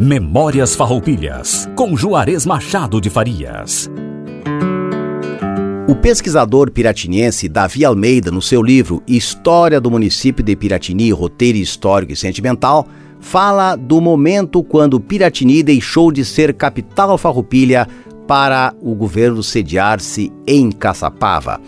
Memórias Farroupilhas, com Juarez Machado de Farias. O pesquisador piratiniense Davi Almeida, no seu livro História do Município de Piratini, Roteiro Histórico e Sentimental, fala do momento quando Piratini deixou de ser capital farroupilha para o governo sediar-se em Caçapava.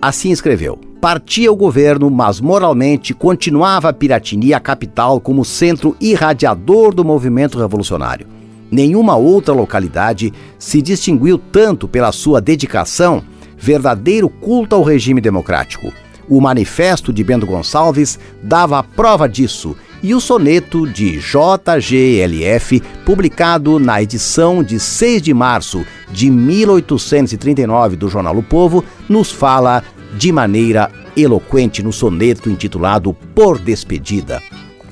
Assim escreveu: Partia o governo, mas moralmente continuava Piratini a capital como centro irradiador do movimento revolucionário. Nenhuma outra localidade se distinguiu tanto pela sua dedicação, verdadeiro culto ao regime democrático. O manifesto de Bento Gonçalves dava a prova disso, e o soneto de JGLF, publicado na edição de 6 de março de 1839 do Jornal O Povo, nos fala de maneira eloquente no soneto intitulado Por Despedida.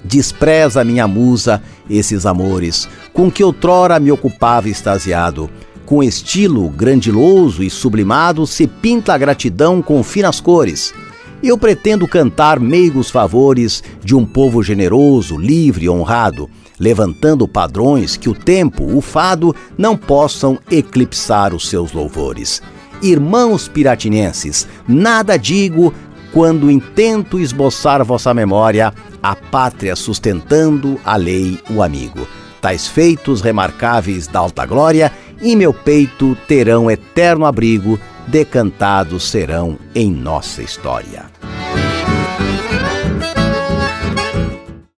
Despreza minha musa esses amores, com que outrora me ocupava extasiado. Com estilo grandiloso e sublimado se pinta a gratidão com finas cores. Eu pretendo cantar meigos favores de um povo generoso, livre e honrado, levantando padrões que o tempo, o fado, não possam eclipsar os seus louvores. Irmãos piratinenses, nada digo quando intento esboçar vossa memória, a pátria sustentando a lei, o amigo. Tais feitos remarcáveis da alta glória, em meu peito terão eterno abrigo, decantados serão em nossa história.